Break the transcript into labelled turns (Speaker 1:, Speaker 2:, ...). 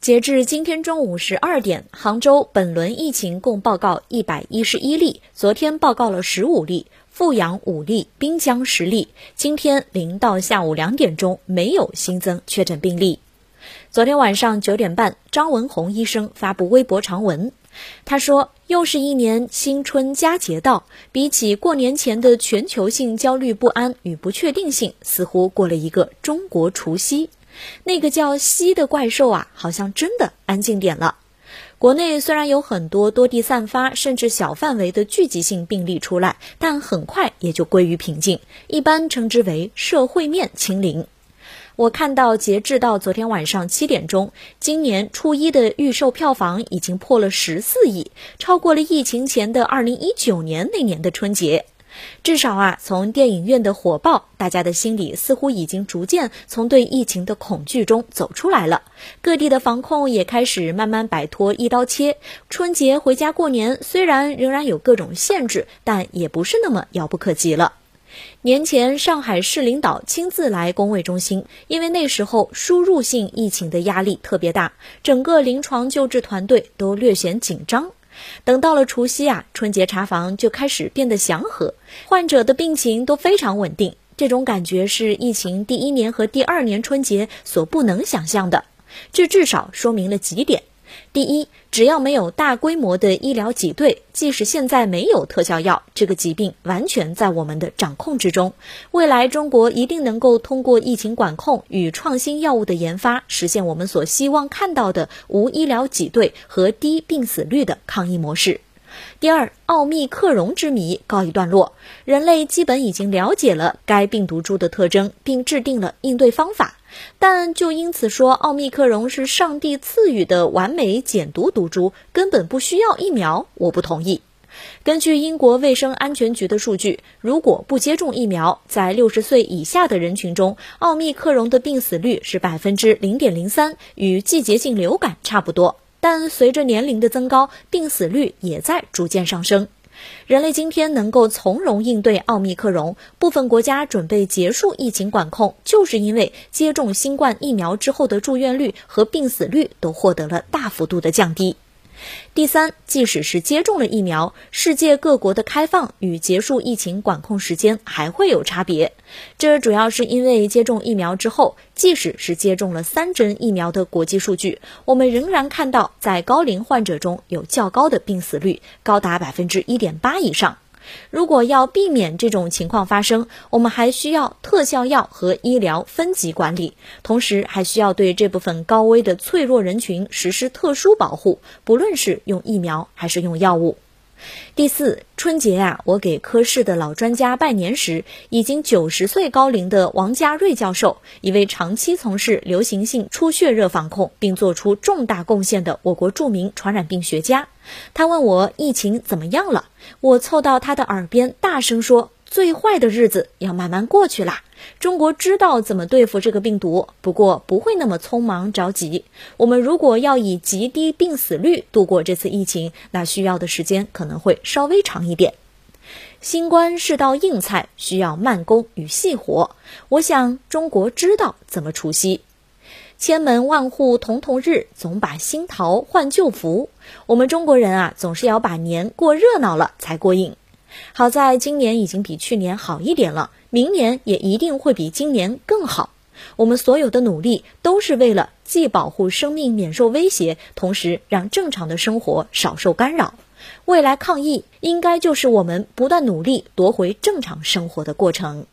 Speaker 1: 截至今天中午十二点，杭州本轮疫情共报告一百一十一例，昨天报告了十五例，阜阳五例，滨江十例。今天零到下午两点钟没有新增确诊病例。昨天晚上九点半，张文宏医生发布微博长文，他说：“又是一年新春佳节到，比起过年前的全球性焦虑不安与不确定性，似乎过了一个中国除夕。”那个叫“西”的怪兽啊，好像真的安静点了。国内虽然有很多多地散发甚至小范围的聚集性病例出来，但很快也就归于平静，一般称之为社会面清零。我看到，截至到昨天晚上七点钟，今年初一的预售票房已经破了十四亿，超过了疫情前的二零一九年那年的春节。至少啊，从电影院的火爆，大家的心里似乎已经逐渐从对疫情的恐惧中走出来了。各地的防控也开始慢慢摆脱一刀切。春节回家过年，虽然仍然有各种限制，但也不是那么遥不可及了。年前，上海市领导亲自来工卫中心，因为那时候输入性疫情的压力特别大，整个临床救治团队都略显紧张。等到了除夕啊，春节查房就开始变得祥和，患者的病情都非常稳定。这种感觉是疫情第一年和第二年春节所不能想象的。这至少说明了几点。第一，只要没有大规模的医疗挤兑，即使现在没有特效药，这个疾病完全在我们的掌控之中。未来中国一定能够通过疫情管控与创新药物的研发，实现我们所希望看到的无医疗挤兑和低病死率的抗疫模式。第二，奥密克戎之谜告一段落，人类基本已经了解了该病毒株的特征，并制定了应对方法。但就因此说奥密克戎是上帝赐予的完美减毒毒株，根本不需要疫苗，我不同意。根据英国卫生安全局的数据，如果不接种疫苗，在六十岁以下的人群中，奥密克戎的病死率是百分之零点零三，与季节性流感差不多。但随着年龄的增高，病死率也在逐渐上升。人类今天能够从容应对奥密克戎，部分国家准备结束疫情管控，就是因为接种新冠疫苗之后的住院率和病死率都获得了大幅度的降低。第三，即使是接种了疫苗，世界各国的开放与结束疫情管控时间还会有差别。这主要是因为接种疫苗之后，即使是接种了三针疫苗的国际数据，我们仍然看到在高龄患者中有较高的病死率，高达百分之一点八以上。如果要避免这种情况发生，我们还需要特效药和医疗分级管理，同时还需要对这部分高危的脆弱人群实施特殊保护，不论是用疫苗还是用药物。第四，春节啊，我给科室的老专家拜年时，已经九十岁高龄的王家瑞教授，一位长期从事流行性出血热防控并做出重大贡献的我国著名传染病学家。他问我疫情怎么样了，我凑到他的耳边大声说。最坏的日子要慢慢过去啦。中国知道怎么对付这个病毒，不过不会那么匆忙着急。我们如果要以极低病死率度过这次疫情，那需要的时间可能会稍微长一点。新冠是道硬菜，需要慢工与细活。我想中国知道怎么除夕。千门万户曈曈日，总把新桃换旧符。我们中国人啊，总是要把年过热闹了才过瘾。好在今年已经比去年好一点了，明年也一定会比今年更好。我们所有的努力都是为了既保护生命免受威胁，同时让正常的生活少受干扰。未来抗疫应该就是我们不断努力夺回正常生活的过程。